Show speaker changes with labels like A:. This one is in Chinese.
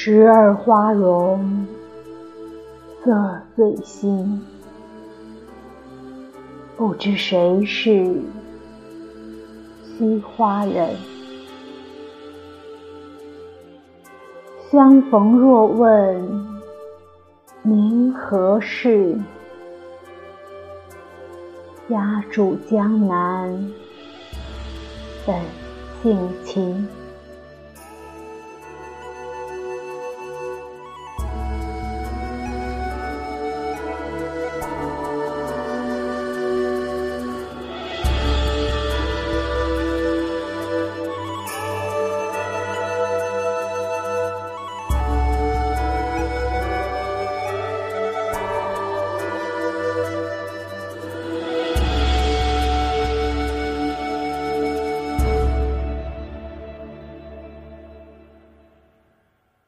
A: 十二花容，色最新。不知谁是惜花人。相逢若问明何事，家住江南本性情。